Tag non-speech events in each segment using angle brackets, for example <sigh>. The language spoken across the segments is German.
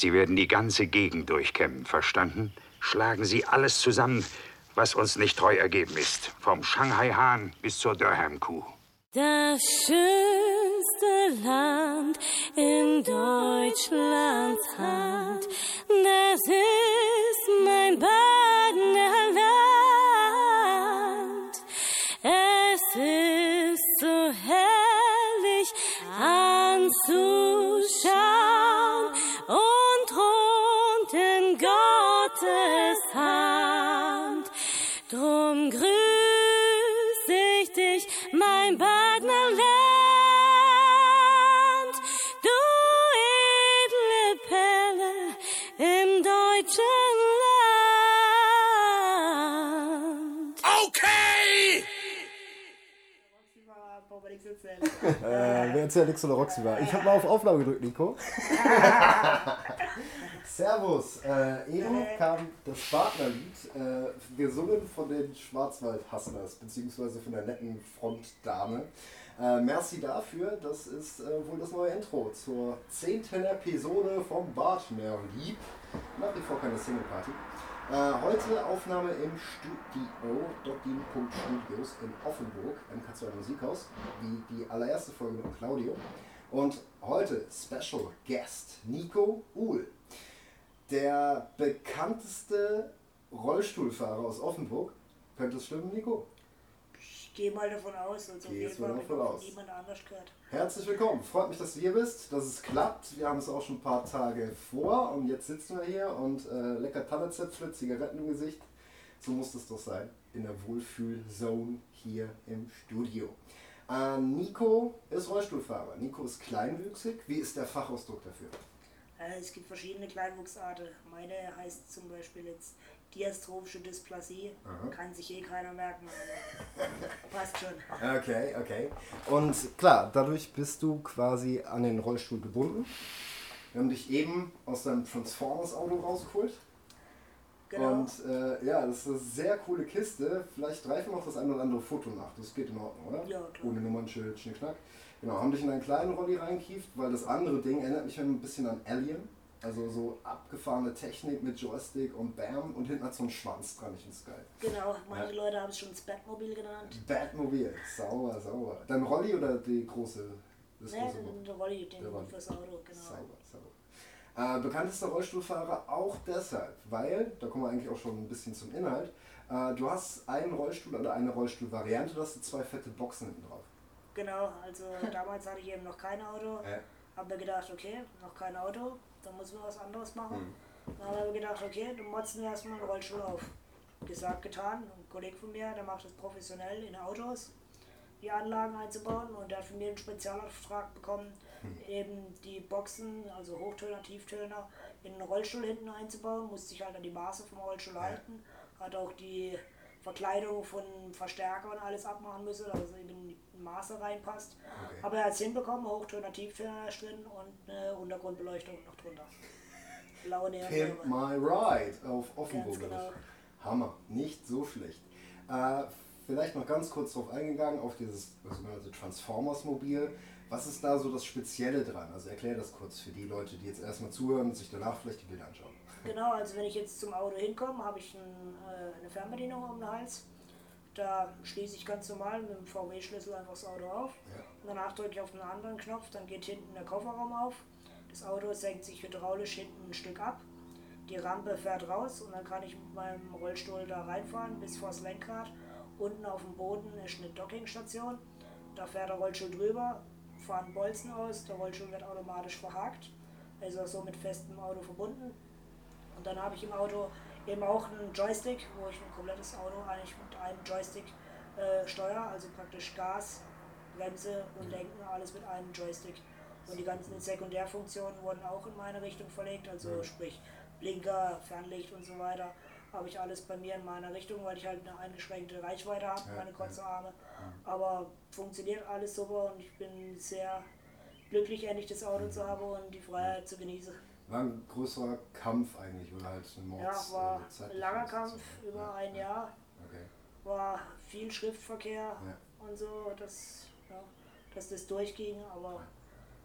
Sie werden die ganze Gegend durchkämmen, verstanden? Schlagen Sie alles zusammen, was uns nicht treu ergeben ist. Vom Shanghai-Hahn bis zur Durham-Kuh. Das schönste Land in Deutschlands Hand, das ist mein Badener Land. Es ist so herrlich anzuschauen <laughs> Äh, wer erzählt nichts oder Roxy war? Ich habe mal auf Aufnahme gedrückt, Nico. <laughs> Servus. Äh, eben kam das Partnerlied, äh, gesungen von den Schwarzwald-Hustlers, beziehungsweise von der netten Frontdame. Äh, merci dafür, das ist äh, wohl das neue Intro zur zehnten Episode vom Partnerlied. Nach wie vor keine Singleparty. Äh, heute Aufnahme im Studio, dotdien.studios in Offenburg, im K2 Musikhaus, wie die allererste Folge mit Claudio. Und heute Special Guest Nico Uhl, der bekannteste Rollstuhlfahrer aus Offenburg. Könnte es stimmen, Nico? Ich gehe mal davon aus, also auf jeden Fall davon aus. niemand anders gehört. Herzlich willkommen. Freut mich, dass du hier bist, dass es klappt. Wir haben es auch schon ein paar Tage vor und jetzt sitzen wir hier und äh, lecker Tannenzäpfle, Zigaretten im Gesicht. So muss das doch sein. In der Wohlfühlzone hier im Studio. Äh, Nico ist Rollstuhlfahrer. Nico ist kleinwüchsig. Wie ist der Fachausdruck dafür? Äh, es gibt verschiedene Kleinwuchsarten. Meine heißt zum Beispiel jetzt diastrophische Dysplasie. Aha. Kann sich eh keiner merken, aber <laughs> passt schon. Okay, okay. Und klar, dadurch bist du quasi an den Rollstuhl gebunden. Wir haben dich eben aus deinem Transformers-Auto rausgeholt. Genau. Und äh, ja, das ist eine sehr coole Kiste. Vielleicht greifen wir noch das ein oder andere Foto nach. Das geht in Ordnung, oder? Ja, klar. Ohne Nummernschild, Schnickschnack. Genau, haben dich in einen kleinen Rolli reinkieft, weil das andere Ding erinnert mich ein bisschen an Alien. Also so abgefahrene Technik mit Joystick und Bam und hinten hat so ein Schwanz dran. Ich find's geil. Genau, manche Ja. Leute haben es schon das Batmobil genannt. Batmobil, sauber, sauber. Dein Rolli oder die große? Das Ne, große den Rolli, den Der Rolli. fürs Auto, genau. Sauber, sauber. Äh, bekanntester Rollstuhlfahrer auch deshalb, weil, da kommen wir eigentlich auch schon ein bisschen zum Inhalt, äh, du hast einen Rollstuhl oder eine Rollstuhlvariante, da hast du zwei fette Boxen hinten drauf. Genau, also damals hatte ich eben noch kein Auto. Ja. Hab mir gedacht, okay, noch kein Auto, dann müssen wir was anderes machen. Mhm. Dann habe ich mir gedacht, okay, du motzen wir erstmal einen Rollstuhl auf. Gesagt, getan. Ein Kollege von mir, der macht das professionell in Autos, die Anlagen einzubauen und der hat von mir einen Spezialauftrag bekommen, eben die Boxen, also Hochtöner, Tieftöner, in den Rollstuhl hinten einzubauen. Musste sich halt an die Maße vom Rollstuhl halten. Hat auch die Verkleidung von Verstärker und alles abmachen müssen, dass es eben Maße reinpasst. Okay. Aber er hat es hinbekommen, Hochtöner, Tieftöner drin und eine Untergrundbeleuchtung noch drunter. Blaue Pimp Neonröhre. My Ride auf Offenburg. Genau. Hammer, nicht so schlecht. Äh, vielleicht noch ganz kurz darauf eingegangen, auf dieses sogenannte Transformers-Mobil. Was ist da so das Spezielle dran? Also erklär das kurz für die Leute, die jetzt erstmal zuhören und sich danach vielleicht die Bilder anschauen. Genau, also wenn ich jetzt zum Auto hinkomme, habe ich ein, äh, eine Fernbedienung um den Hals. Da schließe ich ganz normal mit dem VW-Schlüssel einfach das Auto auf. Ja. Und danach drücke ich auf einen anderen Knopf, dann geht hinten der Kofferraum auf. Das Auto senkt sich hydraulisch hinten ein Stück ab. Die Rampe fährt raus und dann kann ich mit meinem Rollstuhl da reinfahren bis vors Lenkrad. Unten auf dem Boden ist eine Dockingstation. Da fährt der Rollstuhl drüber, fahren Bolzen aus, der Rollstuhl wird automatisch verhakt. Also so mit festem Auto verbunden. Und dann habe ich im Auto eben auch einen Joystick, wo ich ein komplettes Auto eigentlich mit einem Joystick äh, steuere, also praktisch Gas, Bremse und Lenken, alles mit einem Joystick. Und die ganzen Sekundärfunktionen wurden auch in meine Richtung verlegt, also sprich Blinker, Fernlicht und so weiter, habe ich alles bei mir in meiner Richtung, weil ich halt eine eingeschränkte Reichweite habe, Ja, meine kurze ja. Arme. Aber funktioniert alles super und ich bin sehr glücklich, endlich das Auto zu haben und die Freiheit zu genießen. War ein größerer Kampf eigentlich, oder halt ein Ja, Mords, war äh, ein langer Kampf dazu. über Ja, ein ja, Jahr, Okay. war viel Schriftverkehr Ja. und so, dass, ja, dass das durchging, aber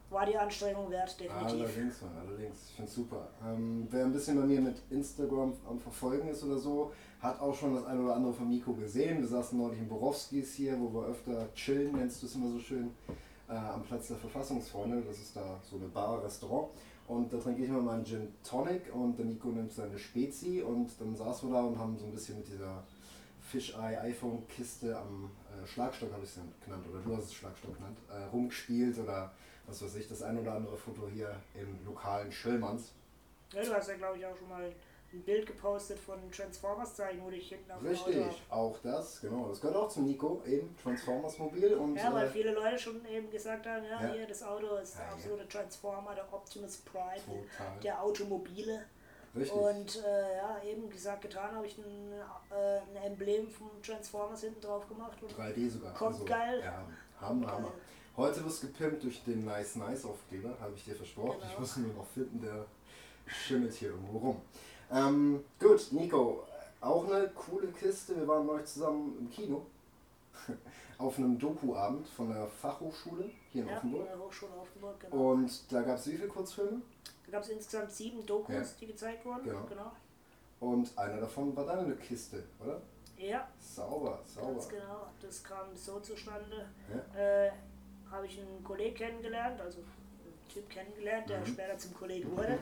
war die Anstrengung wert, definitiv. Allerdings, Mann, allerdings. Ich finde super. Ähm, wer ein bisschen bei mir mit Instagram am Verfolgen ist oder so, hat auch schon das eine oder andere von Miko gesehen. Wir saßen neulich in Borowskis hier, wo wir öfter chillen, nennst du es immer so schön, äh, am Platz der Verfassungsfreunde. Das ist da so eine Bar, Restaurant. Und da trinke ich immer meinen Gin Tonic und der Nico nimmt seine Spezi und dann saßen wir da und haben so ein bisschen mit dieser Fisheye-iPhone-Kiste am äh, Schlagstock, habe ich es genannt, oder du hast es Schlagstock genannt, äh, rumgespielt oder was weiß ich, das ein oder andere Foto hier im lokalen Schillmanns. Ja, du hast ja, glaube ich, auch schon mal ein Bild gepostet von Transformers zeigen, wo dich hinten auf dem Richtig, Auto auch das, genau. Das gehört auch zum Nico, eben Transformers Mobil und Ja, weil äh, viele Leute schon eben gesagt haben, ja, Ja. hier das Auto ist der Ja, absolute Transformer, der Optimus Prime, Total. der Automobile. richtig. Und äh, ja, eben gesagt, getan habe ich ein, äh, ein Emblem vom Transformers hinten drauf gemacht. Und 3D sogar. Also, Kommt geil. Ja, Hammer, Hammer. Heute wirst gepimpt durch den Nice Nice Aufkleber, habe ich dir versprochen. Genau. Ich muss ihn nur noch finden, der schimmelt hier irgendwo rum. Ähm, gut, Nico, auch eine coole Kiste. Wir waren neulich zusammen im Kino <laughs> auf einem Doku-Abend von der Fachhochschule hier in ja, Offenburg. von der Hochschule Offenburg, genau. Und da gab es wie viele Kurzfilme? Da gab es insgesamt sieben Dokus, Ja. die gezeigt wurden. Genau. genau. Und einer davon war deine Kiste, oder? Ja, Sauber, sauber. ganz genau. Das kam so zustande. Ja. Äh, habe ich einen Kollegen kennengelernt, also Typ kennengelernt, Mhm. der später zum Kollegen wurde,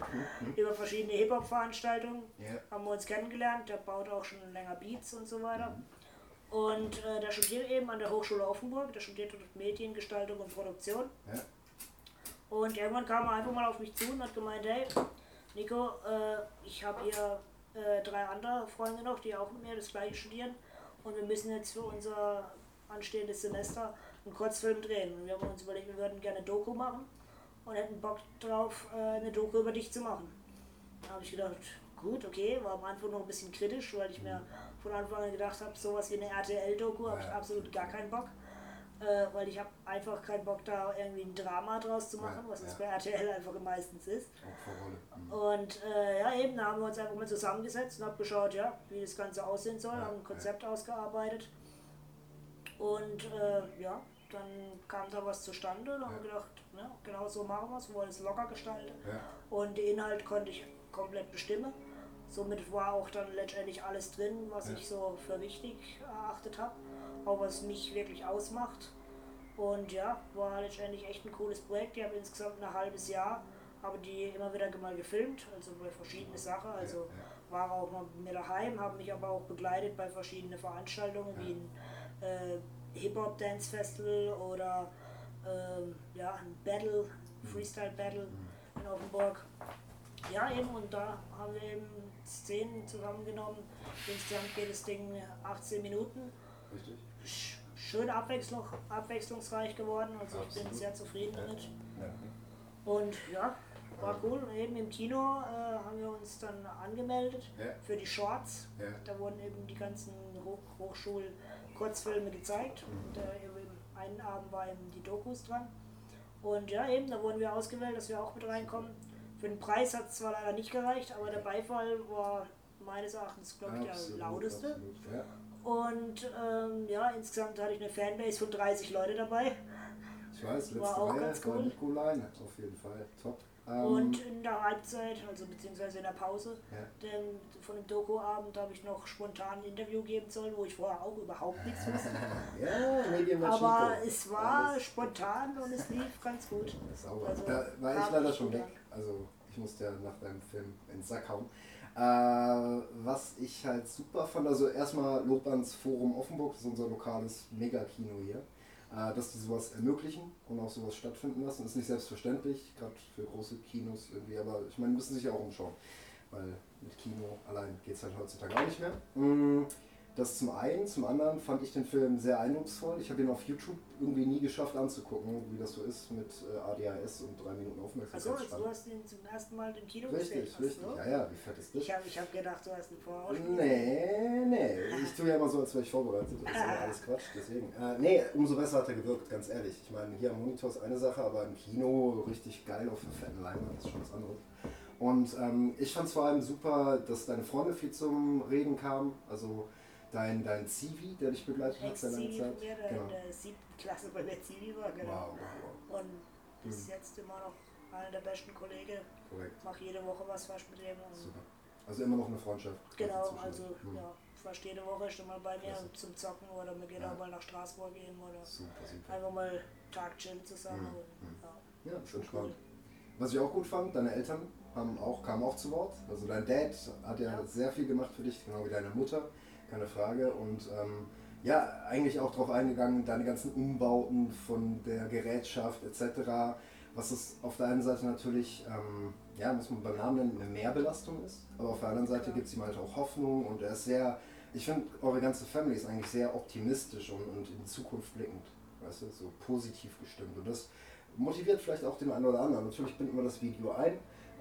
über verschiedene Hip-Hop-Veranstaltungen. Ja. haben wir uns kennengelernt, der baut auch schon länger Beats und so weiter. Mhm. Und äh, der studiert eben an der Hochschule Offenburg, der studiert dort Mediengestaltung und Produktion. Ja. Und irgendwann kam er einfach mal auf mich zu und hat gemeint, hey, Nico, äh, ich habe hier äh, drei andere Freunde noch, die auch mit mir das gleiche studieren. Und wir müssen jetzt für unser anstehendes Semester einen Kurzfilm drehen. Und wir haben uns überlegt, wir würden gerne Doku machen und hätten Bock drauf, äh, eine Doku über dich zu machen. Da habe ich gedacht, gut, okay, war am Anfang noch ein bisschen kritisch, weil ich mir von Anfang an gedacht habe, sowas wie eine RTL-Doku habe ich absolut gar keinen Bock. Äh, weil ich habe einfach keinen Bock da irgendwie ein Drama draus zu machen, was es bei RTL einfach meistens ist. Mhm. Und äh, ja, eben, da haben wir uns einfach mal zusammengesetzt und haben geschaut, ja, wie das Ganze aussehen soll, haben ein Konzept ausgearbeitet. Und äh, ja, dann kam da was zustande und haben gedacht, ne, genau so machen wir es, wir wollen es locker gestalten. Und den Inhalt konnte ich komplett bestimmen. Somit war auch dann letztendlich alles drin, was ich so für wichtig erachtet habe, auch was mich wirklich ausmacht. Und ja, war letztendlich echt ein cooles Projekt. Ich habe insgesamt ein halbes Jahr, habe die immer wieder mal gefilmt, also bei verschiedene Sachen. Also war auch mal mit mir daheim, habe mich aber auch begleitet bei verschiedenen Veranstaltungen wie ein äh, Hip-Hop-Dance-Festival oder ähm, ja, ein Battle, Freestyle-Battle in Offenburg. Ja, eben, und da haben wir eben Szenen zusammengenommen. Insgesamt geht das Ding 18 Minuten. Richtig? Sch- Schön abwechslung, abwechslungsreich geworden, also ich bin Absolut. sehr zufrieden damit. Ja. Und ja, war cool. Und eben im Kino äh, haben wir uns dann angemeldet Ja. für die Shorts. Da wurden eben die ganzen Hoch Hochschul-Kurzfilme gezeigt. Und äh, eben einen Abend war eben die Dokus dran. Und ja, eben, da wurden wir ausgewählt, dass wir auch mit reinkommen. Für den Preis hat es zwar leider nicht gereicht, aber der Beifall war meines Erachtens, glaube ich, der Absolut, lauteste. absolut. Ja. Und ähm, ja, insgesamt hatte ich eine Fanbase von 30 Leute dabei. Ich weiß, letzte War auch Reihe ganz war cool. Nico Leine, auf jeden Fall. Top. Ähm, Und in der Halbzeit, also beziehungsweise in der Pause Ja. dem, von dem Doku-Abend habe ich noch spontan ein Interview geben sollen, wo ich vorher auch überhaupt nichts <laughs> wusste. ja, Medien Aber es war Alles spontan und es lief <laughs> ganz gut. Sauber. Also, da war ich leider schon weg. Also ich musste ja nach deinem Film ins Sack hauen. Äh, was ich halt super fand, also erstmal Lob ans Forum Offenburg, das ist unser lokales Megakino hier, dass die sowas ermöglichen und auch sowas stattfinden lassen. Ist nicht selbstverständlich, gerade für große Kinos irgendwie, aber ich meine, müssen sich ja auch umschauen, weil mit Kino allein geht es halt heutzutage auch nicht mehr. Das zum einen, zum anderen fand ich den Film sehr eindrucksvoll. Ich habe ihn auf YouTube irgendwie nie geschafft anzugucken, wie das so ist mit äh, ADHS und drei Minuten Achso, Aufmerksamkeit. also du hast ihn zum ersten Mal im Kino gesehen. Richtig, Ach so. richtig. Ja, ja, wie fett ist das? Ich habe ich hab gedacht, du hast ihn vorher auch gesehen. Nee, nee. Ich tue ja immer so, als wäre ich vorbereitet. Das ist aber alles Quatsch. Deswegen. Äh, nee, umso besser hat er gewirkt, ganz ehrlich. Ich meine, hier am Monitor ist eine Sache, aber im Kino richtig geil auf der fetten Leinwand ist schon was anderes. Und ähm, ich fand es vor allem super, dass deine Freunde viel zum Reden kamen. Also dein, dein Zivi, der dich begleitet hat langer Ex-Zivi Zeit. der Genau. in der siebten Klasse bei der Zivi war, genau. Wow, wow, wow. Und Bis jetzt immer noch einer der besten Kollegen. Korrekt. Mach jede Woche was fast mit dem. Super. Also immer noch eine Freundschaft. Genau, also euch. Hm. ja, fast jede Woche ist er mal bei mir Klasse. zum Zocken oder wir gehen Ja. auch mal nach Straßburg gehen oder Super, super. einfach mal Tag chillen zusammen. Mhm. Und, ja. Ja, schön spannend. Was ich auch gut fand, deine Eltern haben auch, kamen auch zu Wort. Also dein Dad hat ja, Ja. sehr viel gemacht für dich, genau wie deine Mutter, keine Frage. Und ähm, ja, eigentlich auch darauf eingegangen, deine ganzen Umbauten von der Gerätschaft etc. Was es auf der einen Seite natürlich, ähm, ja, muss man beim Namen nennen, eine Mehrbelastung ist. Aber auf der anderen Seite Klar. gibt es ihm halt auch Hoffnung und er ist sehr, ich finde, eure ganze Family ist eigentlich sehr optimistisch und, und in die Zukunft blickend. Weißt du, so positiv gestimmt. Und das motiviert vielleicht auch den einen oder anderen. Natürlich binden wir das Video ein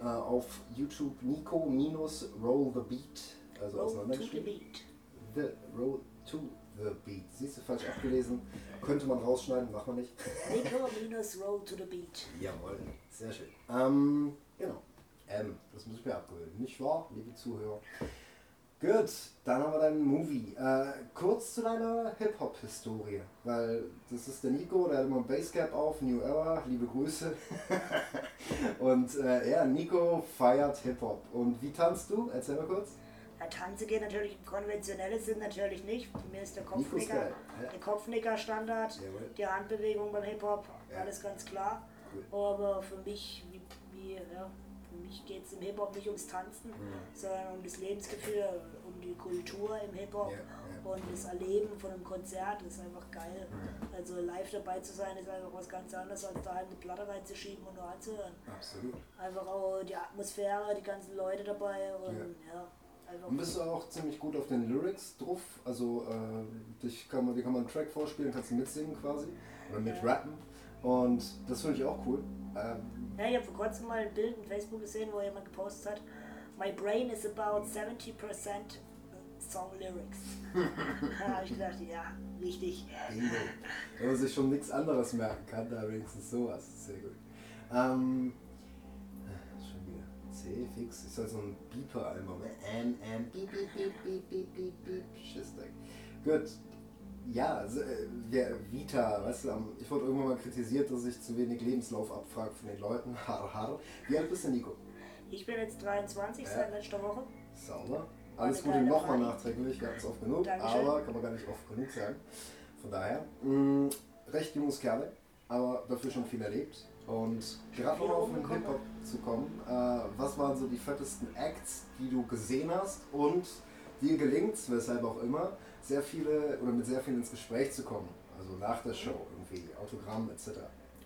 äh, auf YouTube Nico minus Roll the Beat. Also Roll to the auseinandergeschrieben. beat. The Roll to the Beat. Siehst du, falsch abgelesen. Könnte man rausschneiden, machen wir nicht. Nico minus roll to the beat. Jawohl, sehr schön. Ähm, genau. M, das muss ich mir abgewöhnen. Nicht wahr, liebe Zuhörer? Gut, dann haben wir deinen Movie. Äh, kurz zu deiner Hip-Hop-Historie, weil das ist der Nico, der hat immer ein Basecap auf, New Era, liebe Grüße. <laughs> Und äh, ja, Nico feiert Hip-Hop. Und wie tanzt du? Erzähl mal kurz. Ja, Tanze geht natürlich im konventionellen Sinn natürlich nicht. Mir ist der Kopfnicker, geil. Ja. der Kopfnicker Standard, Jawohl. die Handbewegung beim Hip-Hop, Ja. alles ganz klar. Cool. Aber für mich, wie, wie, ja, für mich geht es im Hip-Hop nicht ums Tanzen, sondern um das Lebensgefühl, um die Kultur im Hip-Hop und das Erleben von einem Konzert ist einfach geil. Also live dabei zu sein ist einfach was ganz anderes, als daheim eine Platte reinzuschieben und nur anzuhören. Absolut. Einfach auch die Atmosphäre, die ganzen Leute dabei und ja. Und bist du auch ziemlich gut auf den Lyrics drauf? Also äh, dich kann man, dir kann man einen Track vorspielen, kannst du mitsingen quasi oder mit Ja. rappen. Und das finde ich auch cool. Ähm, Ja, ich habe vor kurzem mal ein Bild in Facebook gesehen, wo jemand gepostet hat, My brain is about 70% Song Lyrics. <laughs> da habe ich gedacht, ja, richtig. Wenn man sich schon nichts anderes merken kann, da wenigstens sowas. Sehr gut. Ähm, äh. C, fix. Ist halt so ein Beeper-Album. Ähm, ähm, beep, beep, beep, beep, beep, beep, beep. Schissdreck. Gut. Ja, also, äh, Vita, weißt du, ich wurde irgendwann mal kritisiert, dass ich zu wenig Lebenslauf abfrage von den Leuten. <laughs> Har, har. Wie alt bist du, Nico? Ich bin jetzt 23 Ja. seit letzter Woche. Sauber. Alles Gute nochmal nachträglich, wir hatten es oft genug, Dankeschön. aber kann man gar nicht oft genug sagen. Von daher, mh, recht junges Kerle, aber dafür schon viel erlebt. Und gerade nochmal auf den. Hip-Hop zu kommen, äh, was waren so die fettesten Acts, die du gesehen hast und dir gelingt, weshalb auch immer, sehr viele oder mit sehr vielen ins Gespräch zu kommen? Also nach der Show irgendwie, Autogramm etc.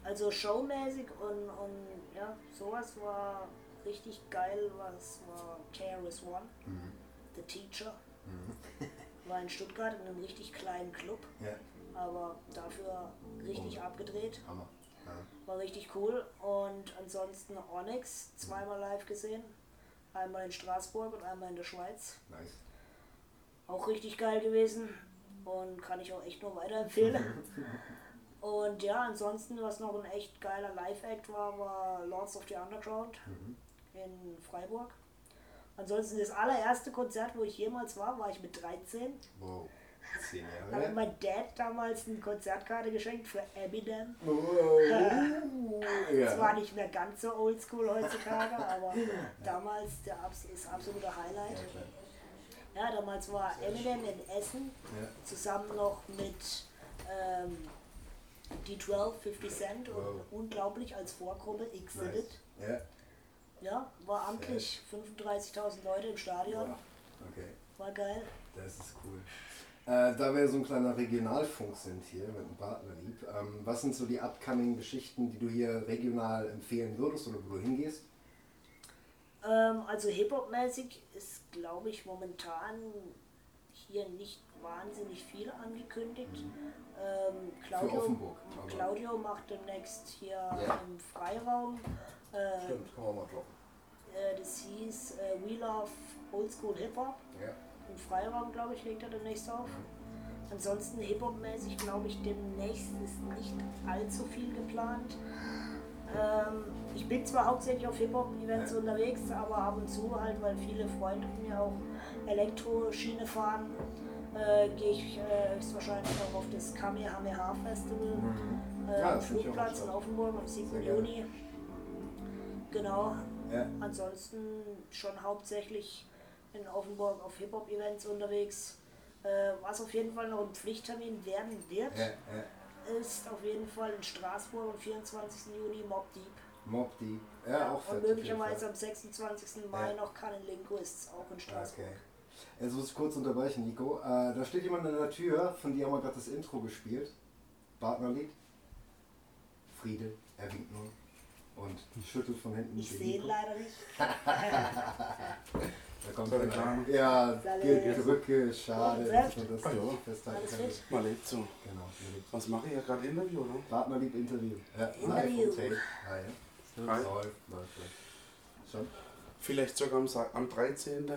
Also showmäßig und, und ja, sowas war richtig geil, was war KRS One, Mhm. The Teacher. <laughs> War in Stuttgart in einem richtig kleinen Club, Ja, aber dafür richtig Oh. abgedreht. Hammer. Ja. War richtig cool. Und ansonsten Onyx zweimal live gesehen. Einmal in Straßburg und einmal in der Schweiz. Nice. Auch richtig geil gewesen. Und kann ich auch echt nur weiterempfehlen. <laughs> und ja, ansonsten, was noch ein echt geiler Live-Act war, war Lords of the Underground in Freiburg. Ansonsten das allererste Konzert, wo ich jemals war, war ich mit 13. Wow. Zehn Da hat Jahre. mein Dad damals eine Konzertkarte geschenkt für Eminem. Wow. Es war Ja. nicht mehr ganz so oldschool heutzutage, <laughs> aber damals der das absolute Highlight. Ja, damals war Eminem in Essen zusammen noch mit ähm, D12, 50 Cent und Wow. unglaublich als Vorgruppe Exhibit. Nice. Ja. Ja, war amtlich. 35.000 Leute im Stadion. Wow. Okay. War geil. Das ist cool. Äh, da wir so ein kleiner Regionalfunk sind hier mit dem Partnerlieb, ähm, was sind so die upcoming Geschichten, die du hier regional empfehlen würdest oder wo du hingehst? Ähm, also Hip-Hop-mäßig ist, glaube ich, momentan hier nicht wahnsinnig viel angekündigt. Ähm, Claudio, Mhm. Offenburg, aber- Claudio macht demnächst hier Ja. im Freiraum. Äh, kann man mal droppen. äh, das hieß äh, We Love Old School Hip-Hop. Ja. Im Freiraum, glaube ich, legt er demnächst auf. Ansonsten Hip-Hop-mäßig, glaube ich, demnächst ist nicht allzu viel geplant. Ähm, ich bin zwar hauptsächlich auf Hip-Hop-Events Ja. unterwegs, aber ab und zu halt, weil viele Freunde von mir auch Elektroschiene fahren, äh, gehe ich äh, höchstwahrscheinlich noch auf das Kamehameha Festival Mhm. äh, Ja, am auch Flugplatz in. Offenburg am 7. Sehr gerne. Juni. Genau. Ja. Ansonsten schon hauptsächlich in Offenburg auf Hip-Hop-Events unterwegs. Äh, was auf jeden Fall noch ein Pflichttermin werden wird, Ja, ja. ist auf jeden Fall in Straßburg am 24. Juni Mob Deep. Mob Deep. Ja, auch fett. Und möglicherweise am 26. Mai Ja. noch Canon Linguists, auch in Straßburg. Okay. Jetzt muss ich kurz unterbrechen, Nico. Äh, da steht jemand an der Tür, von dir haben wir gerade das Intro gespielt. Partnerlied. Friede, er winkt nur. Und schüttelt von hinten. Ich sehe ihn leider nicht. <laughs> <laughs> Da kommt ich klar? Ja. Und dass man das Ah, ja. nicht festhalten? Mal lebt so. Genau, Was mache ich ja gerade Interview, ne? Partnerlieb Interview. Ja, Interview. live ja. Hi. Läuft, läuft, läuft. Schon? Vielleicht sogar am, am 13.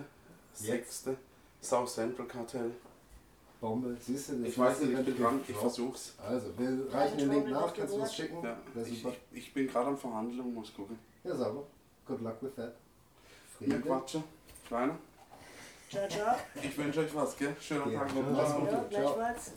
6. South Central Kartell. Bombe. Siehst du, das Ich weiß nicht, ich dran, ich versuch's. Also, wir Ja, reichen den Link nach, kannst du was schicken? Ja, ich, super. ich, ich bin gerade am Verhandeln, muss gucken. Ja, sauber. Good luck with that. Wir Friede. quatschen. Kleiner. Ciao, ciao. Ich wünsche euch was, gell? Schönen Ja. Tag noch. Ja. Mach's gut. Ja, gleichfalls.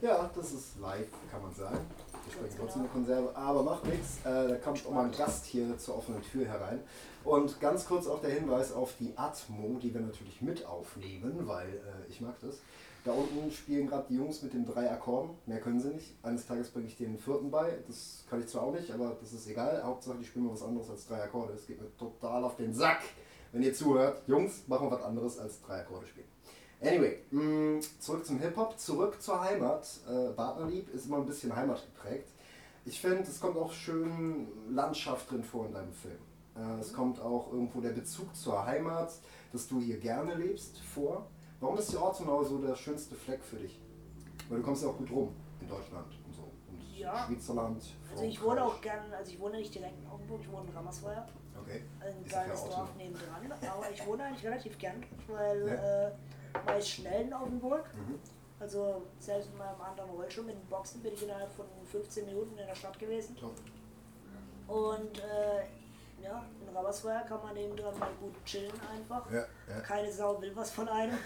Ja, das ist live, kann man sagen. Wir sprechen Ganz trotzdem genau. eine Konserve, aber macht nichts. Äh, da kommt auch mal ein Gast hier zur offenen Tür herein. Und ganz kurz auch der Hinweis auf die Atmo, die wir natürlich mit aufnehmen, weil äh, ich mag das. Da unten spielen gerade die Jungs mit den drei Akkorden. Mehr können sie nicht. Eines Tages bringe ich den vierten bei. Das kann ich zwar auch nicht, aber das ist egal. Hauptsache, die spielen mal was anderes als drei Akkorde. Es geht mir total auf den Sack, wenn ihr zuhört. Jungs, machen wir was anderes als drei Akkorde spielen. Anyway, mh, zurück zum Hip-Hop, zurück zur Heimat. Äh, Partnerlieb ist immer ein bisschen heimatgeprägt. Ich finde, es kommt auch schön Landschaft drin vor in deinem Film. Äh, es kommt auch irgendwo der Bezug zur Heimat, dass du hier gerne lebst, vor. Warum ist die Ortenau so der schönste Fleck für dich? Weil du kommst ja auch gut rum in Deutschland und so. Und Ja. Schweizerland. Also ich wohne auch gern, also ich wohne nicht direkt in Offenburg, ich wohne in Rammersweier. Okay. Ein Ich sag ja. Dorf nebendran. Aber ich wohne eigentlich relativ gern, weil Ja. äh, man ist schnell in Offenburg. Mhm. Also selbst mit meinem anderen Rollstuhl mit den Boxen bin ich innerhalb von 15 Minuten in der Stadt gewesen. Top. Und äh, ja, in Rammersweier kann man nebendran mal gut chillen einfach. Ja, ja. Keine Sau will was von einem.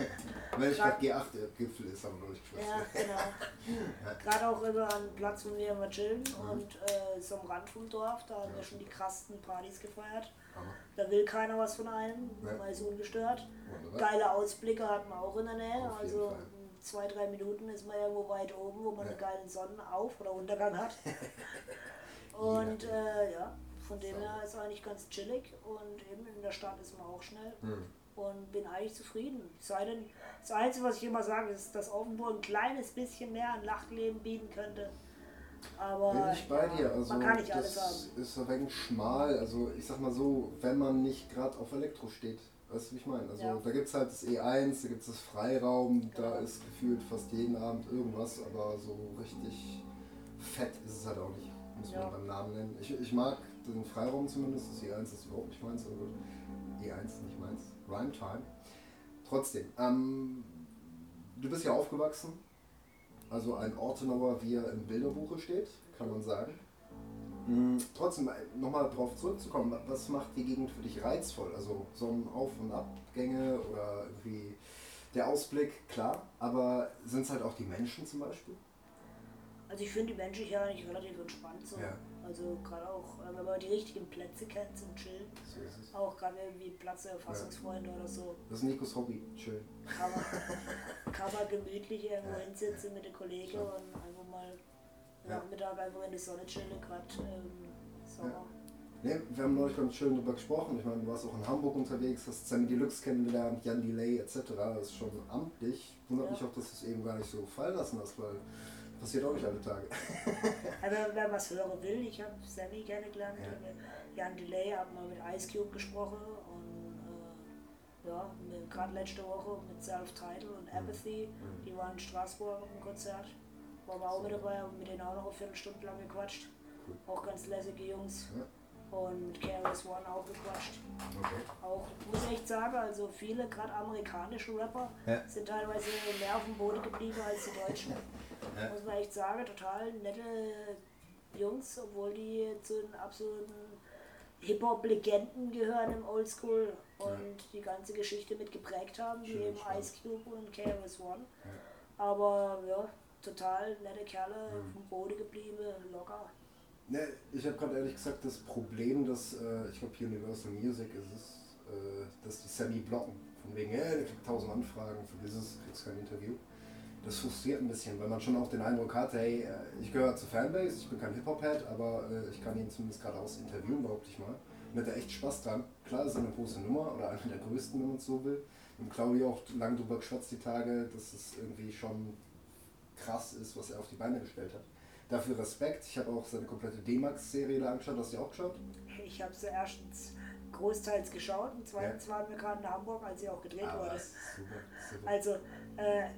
<laughs> Weil ich gerade G8-Gipfel ist, haben wir durchgeschwitzt. Ja, genau. <laughs> Gerade auch immer an Platz, wo wir immer chillen und äh, so am Rand vom Dorf, da haben wir schon die krassesten Partys gefeiert. Hammer. Da will keiner was von einem, Ja. man ist ungestört. Wunderbar. Geile Ausblicke hat man auch in der Nähe, also Fall. in zwei, drei Minuten ist man irgendwo weit oben, wo man Ja. einen geilen Sonnenauf- oder Untergang hat. <laughs> und äh, ja, von dem her ist eigentlich ganz chillig und eben in der Stadt ist man auch schnell Hm. und bin eigentlich zufrieden. Sei denn, das Einzige, was ich immer sage, ist, dass Offenburg ein kleines bisschen mehr an Lachtleben bieten könnte. Aber Bin ich bei ja, dir. Also man kann nicht alles haben. ist ein wenig schmal. Also ich sag mal so, wenn man nicht gerade auf Elektro steht. Weißt du, wie ich meine? Also Ja. da gibt es halt das E1, da gibt es das Freiraum, da Genau. ist gefühlt fast jeden Abend irgendwas, aber so richtig fett ist es halt auch nicht. Muss Ja. man beim Namen nennen. Ich, ich mag den Freiraum zumindest, das E1 ist überhaupt nicht meins, aber gut. E1 nicht meins. Rhyme Time. Trotzdem, ähm, du bist ja aufgewachsen, also ein Ortenauer, wie er im Bilderbuche steht, kann man sagen. Mm, Trotzdem, nochmal darauf zurückzukommen, wa- was macht die Gegend für dich reizvoll? Also Sonnenauf- und Abgänge oder irgendwie der Ausblick, klar, aber sind es halt auch die Menschen zum Beispiel? Also ich finde die Menschen hier eigentlich relativ entspannt so. Ja. Also gerade auch, äh, wenn man die richtigen Plätze kennt zum Chillen. So ist es. Auch gerade irgendwie Platz der Erfassungsfreunde oder so. Das ist Nikos Hobby, schön. Kann man, <laughs> kann man gemütlich irgendwo Ja. hinsitzen mit den Kollegen Schon. und einfach mal Ja. Nachmittag einfach in die Sonne chillen, gerade ähm, Sommer. Ne, wir haben neulich ganz schön darüber gesprochen. Ich meine, du warst auch in Hamburg unterwegs, hast Sammy Deluxe kennengelernt, Jan Delay etc. Das ist schon amtlich. Wundert Ja. mich auch, dass du es eben gar nicht so fallen lassen hast, weil passiert auch nicht alle Tage. <laughs> Aber wer was hören will, ich habe Sammy kennengelernt, Ja. ja. Jan Delay hat mal mit Ice Cube gesprochen und äh, ja, gerade letzte Woche mit Self-Title und Mhm. Apathy, die waren in Straßburg auf dem Konzert. Waren wir auch mit dabei, haben mit denen auch noch eine Viertelstunde lang gequatscht. Cool. Auch ganz lässige Jungs. Ja. Und mit KRS One auch gequatscht. Okay. Auch, muss ich echt sagen, also viele, gerade amerikanische Rapper, Ja. sind teilweise mehr auf dem Boden geblieben als die Deutschen. <laughs> Ja. Muss man echt sagen, total nette Jungs, obwohl die zu den absoluten Hip-Hop-Legenden gehören im Oldschool und die ganze Geschichte mit geprägt haben, wie eben. Ice Cube und KRS One. Aber ja, total nette Kerle, Mhm. vom Boden geblieben, locker. Ne, ich habe gerade ehrlich gesagt das Problem, dass, äh, ich glaube, Universal Music ist es, äh, dass die Sammy blocken. Von wegen, hey, der kriegt tausend Anfragen, vergiss es, kriegst kein Interview. Das frustriert ein bisschen, weil man schon auch den Eindruck hat, hey, äh, ich gehöre zur Fanbase, ich bin kein Hip-Hop-Head, aber äh, ich kann ihn zumindest geradeaus interviewen, behaupte ich mal. Und hat er echt Spaß dran. Klar, ist er eine große Nummer oder eine der größten, wenn man es so will. Und Claudio auch lange drüber geschwatzt die Tage, dass es irgendwie schon krass ist, was er auf die Beine gestellt hat. Dafür Respekt. Ich habe auch seine komplette D-Max-Serie da angeschaut. Hast du die auch geschaut? Ich habe sie erstens großteils geschaut und zweitens waren wir gerade in Hamburg, als sie auch gedreht Ah, wurde. Super, super. Also, äh,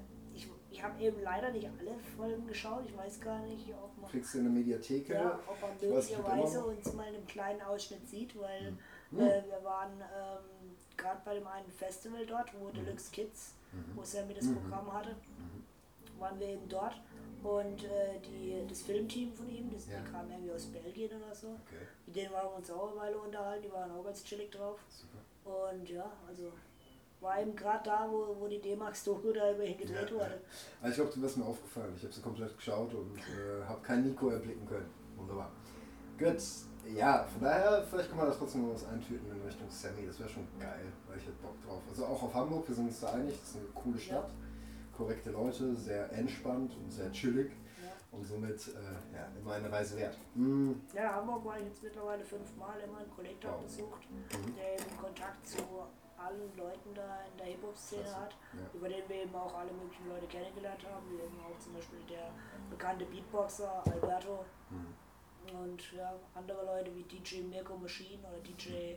ich, habe eben leider nicht alle Folgen geschaut. Ich weiß gar nicht, ob man, Kriegst du in der Mediathek? ja, ob man möglicherweise uns mal in einem kleinen Ausschnitt sieht, weil Mhm. äh, wir waren ähm, gerade bei dem einen Festival dort, Mhm. wo Deluxe Kids, wo Sammy das Programm hatte, waren wir eben dort. Und äh, die, das Filmteam von ihm, das, Ja. die kamen irgendwie aus Belgien oder so, Okay, mit denen haben wir uns auch eine Weile unterhalten, die waren auch ganz chillig drauf. super. Und ja, also war eben gerade da, wo, wo die D-Max-Doku da über ihn gedreht Ja, wurde. Also ich glaube, du wirst mir aufgefallen. Ich habe sie komplett geschaut und äh, habe keinen Nico erblicken können. Wunderbar. Gut. Ja, von daher, vielleicht kann man da trotzdem noch was eintüten in Richtung Sammy. Das wäre schon geil, weil ich hätte Bock drauf. Also auch auf Hamburg, wir sind uns da einig, das ist eine coole Stadt. Korrekte Leute, sehr entspannt und sehr chillig. Ja. Und somit äh, ja, immer eine Reise wert. Mm, Ja, Hamburg war ich jetzt mittlerweile fünfmal immer einen Kollegen dort Wow. besucht, Mhm. der eben Kontakt zu allen Leuten da in der Hip-Hop-Szene hat, Ja. über den wir eben auch alle möglichen Leute kennengelernt haben, wie eben auch zum Beispiel der bekannte Beatboxer Alberto Mhm. und ja, andere Leute wie DJ Mirko Machine oder DJ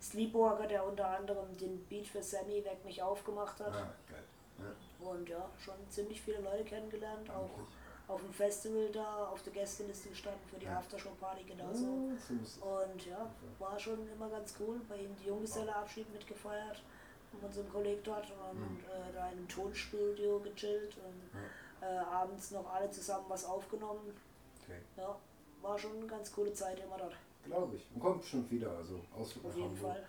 Sleepwalker, der unter anderem den Beat für Sammy Weg mich aufgemacht hat. ah, geil. Ja, Und ja, schon ziemlich viele Leute kennengelernt, auch Wirklich. Auf dem Festival da auf der Gästeliste gestanden für die Ja. Aftershow-Party genauso. So muss es. Und ja, war schon immer ganz cool. Bei ihm die Junggeselleabschied mitgefeiert mit unserem Kollegen dort und Mhm. äh, da in einem Tonstudio gechillt und äh, abends noch alle zusammen was aufgenommen. Okay. Ja, war schon eine ganz coole Zeit immer dort. Glaube ich. Und kommt bestimmt wieder. Also Ausflug Auf jeden Hamburg. Fall.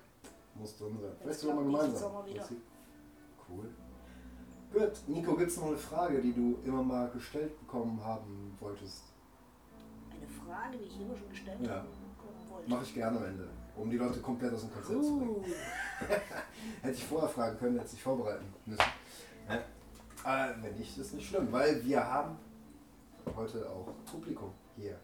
Muss drin sein. Vielleicht sogar mal gemeinsam. Cool. Gut, Nico, gibt es noch eine Frage, die du immer mal gestellt bekommen haben wolltest? Eine Frage, die ich immer schon gestellt Ja. wollte. Mache ich gerne am Ende, um die Leute komplett aus dem Konzept zu bringen. Uh, <laughs> Hätte ich vorher fragen können, hätte ich vorbereiten müssen. Ja. Äh, wenn nicht, ist nicht schlimm, weil wir haben heute auch Publikum hier.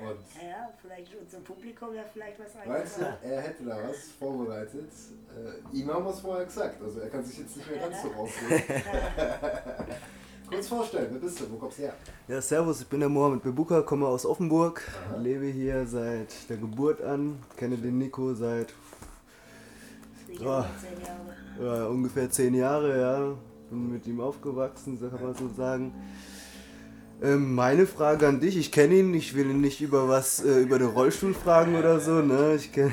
Und ja, vielleicht unser Publikum ja vielleicht was Meinst du, er hätte da was vorbereitet? Äh, ihm haben wir es vorher gesagt, also er kann sich jetzt nicht mehr ganz so rausnehmen. <laughs> Kurz vorstellen, wer bist du, wo kommst du her? Ja, servus, ich bin der Mohamed Bebuka, komme aus Offenburg, lebe hier seit der Geburt an, kenne den Nico seit Sicher. 19 Jahre. ja, ungefähr zehn Jahre, ja. Bin mit ihm aufgewachsen, so kann man so sagen. Ähm, meine Frage an dich, ich kenne ihn, ich will ihn nicht über was, äh, über den Rollstuhl fragen oder so, ne? Ich kenn,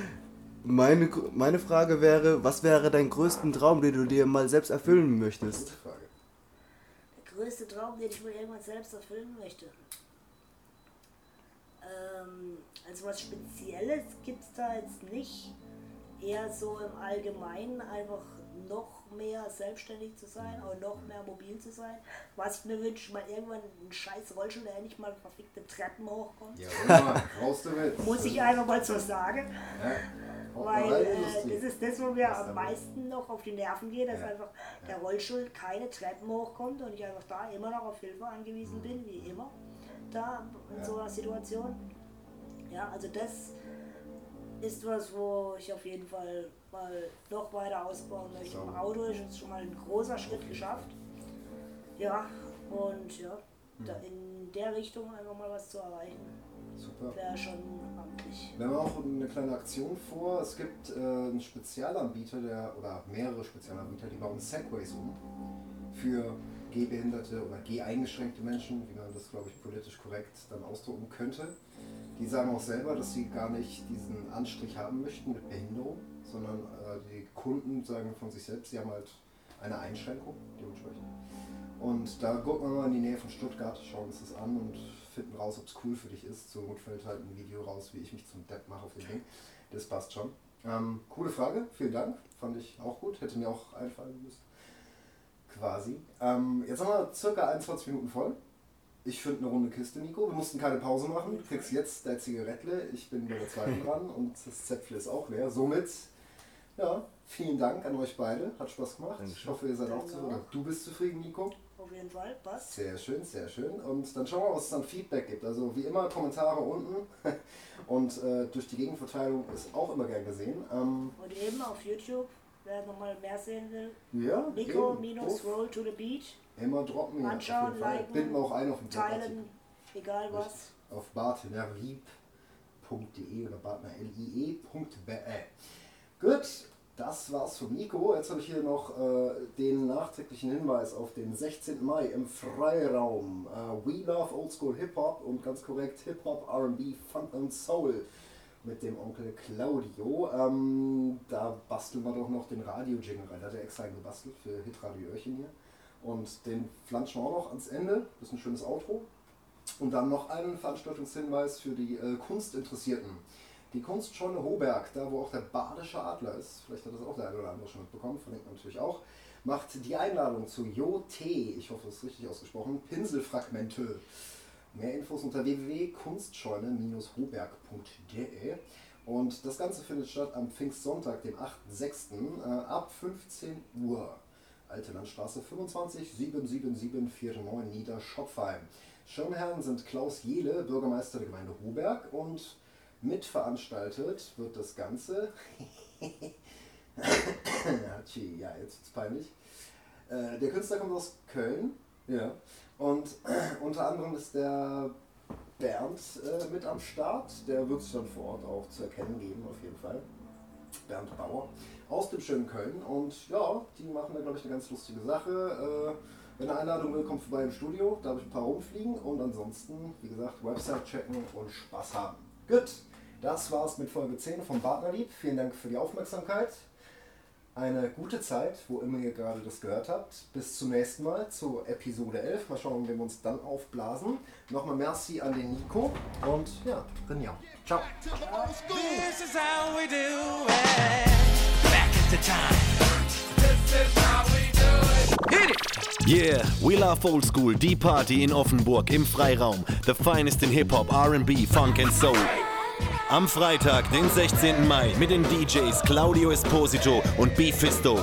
<laughs> meine, meine Frage wäre, was wäre dein größten Traum, den du dir mal selbst erfüllen möchtest? Der größte Traum, den ich mir irgendwann selbst erfüllen möchte. Ähm, also was Spezielles gibt es da jetzt nicht. Eher so im Allgemeinen einfach noch mehr selbstständig zu sein, aber noch mehr mobil zu sein. Was ich mir wünsche, mal irgendwann einen scheiß Rollstuhl, der endlich mal verfickte Treppen hochkommt. Ja, <laughs> raus damit. Muss ich einfach mal so sagen. Ja. Weil äh, das ist das, wo mir am meisten noch auf die Nerven geht, dass Ja. einfach der Rollstuhl keine Treppen hochkommt und ich einfach da immer noch auf Hilfe angewiesen bin, wie immer, da in so einer Situation. Ja, also das ist was, wo ich auf jeden Fall mal noch weiter ausbauen möchte. Im Sauber. Auto ist jetzt schon mal ein großer Schritt geschafft. Ja, und ja, da Hm. in der Richtung einfach mal was zu erreichen, Super. wäre schon amtlich. Wir haben auch eine kleine Aktion vor. Es gibt äh, einen Spezialanbieter, der, oder mehrere Spezialanbieter, die bauen Segways um für gehbehinderte oder geheingeschränkte Menschen, wie man das, glaube ich, politisch korrekt dann ausdrücken könnte. Die sagen auch selber, dass sie gar nicht diesen Anstrich haben möchten mit Behinderung, sondern äh, die Kunden sagen von sich selbst, sie haben halt eine Einschränkung dementsprechend. Und da gucken wir mal in die Nähe von Stuttgart, schauen uns das an und finden raus, ob es cool für dich ist. Zur Not fällt halt ein Video raus, wie ich mich zum Depp mache auf dem Ding. Das passt schon. Ähm, coole Frage, vielen Dank. Fand ich auch gut. Hätte mir auch einfallen müssen. Quasi. Ähm, jetzt haben wir circa 21 Minuten voll. Ich finde eine runde Kiste, Nico. Wir mussten keine Pause machen. Du kriegst jetzt dein Zigarettle. Ich bin bei der zweiten <laughs> dran und das Zäpfle ist auch leer. Somit, ja, vielen Dank an euch beide. Hat Spaß gemacht. Ich hoffe, ihr seid auch zufrieden. Du bist zufrieden, Nico. Auf jeden Fall, passt. Sehr schön, sehr schön. Und dann schauen wir mal, was es an Feedback gibt. Also wie immer Kommentare unten <laughs> und äh, durch die Gegenverteilung ist auch immer gern gesehen. Ähm, Und eben auf YouTube, wer nochmal mehr sehen will, ja, Nico eben. minus Uff, Roll to the Beat, Immer droppen wir. Anschauen, liken, Binden wir auch ein auf den teilen, egal was. Auf bartnerlieb.de oder bartnerlie.be. Gut, das war's von Nico. Jetzt habe ich hier noch äh, den nachträglichen Hinweis auf den 16. Mai im Freiraum. Äh, We Love Old School Hip Hop und ganz korrekt Hip Hop, RB, Funk und Soul mit dem Onkel Claudio. Ähm, da basteln wir doch noch den Radio-Jingle rein. Da hat er extra gebastelt für Hitradio Öhrchen hier. Und den flanschen wir auch noch ans Ende. Das ist ein schönes Outro. Und dann noch einen Veranstaltungshinweis für die äh, Kunstinteressierten. Die Kunstscheune Hoberg, da wo auch der Badische Adler ist, vielleicht hat das auch der eine oder andere schon mitbekommen, verlinkt natürlich auch, macht die Einladung zu JOT, ich hoffe, es ist richtig ausgesprochen, Pinselfragmente. Mehr Infos unter www.kunstscheune-hoberg.de und das Ganze findet statt am Pfingstsonntag, dem 8.6. Äh, ab 15 Uhr. Alte Landstraße 25 77749 Niederschopfheim. Schirmherren sind Klaus Jehle, Bürgermeister der Gemeinde Hoberg und mitveranstaltet wird das Ganze. <laughs> Ja, jetzt ist peinlich. Äh, der Künstler kommt aus Köln, ja, und <clears throat> unter anderem ist der Bernd äh, mit am Start. Der wird sich dann vor Ort auch zu erkennen geben, auf jeden Fall. Bernd Bauer aus dem schönen Köln. Und ja, die machen da, glaube ich, eine ganz lustige Sache. Äh, wenn eine Einladung will, kommt vorbei im Studio. Da habe ich ein paar rumfliegen. Und ansonsten, wie gesagt, Website checken und Spaß haben. Gut, das war's mit Folge 10 vom Partnerlieb. Vielen Dank für die Aufmerksamkeit. Eine gute Zeit, wo immer ihr gerade das gehört habt. Bis zum nächsten Mal zur Episode 11. Mal schauen, wenn wir uns dann aufblasen. Nochmal Merci an den Nico und ja, Rinja. Ciao. This is how we do it. Back at the time. Yeah, we love old school, die Party in Offenburg im Freiraum. The finest in Hip-Hop, RB, Funk and Soul. Am Freitag, den 16. Mai, mit den DJs Claudio Esposito und Beefisto.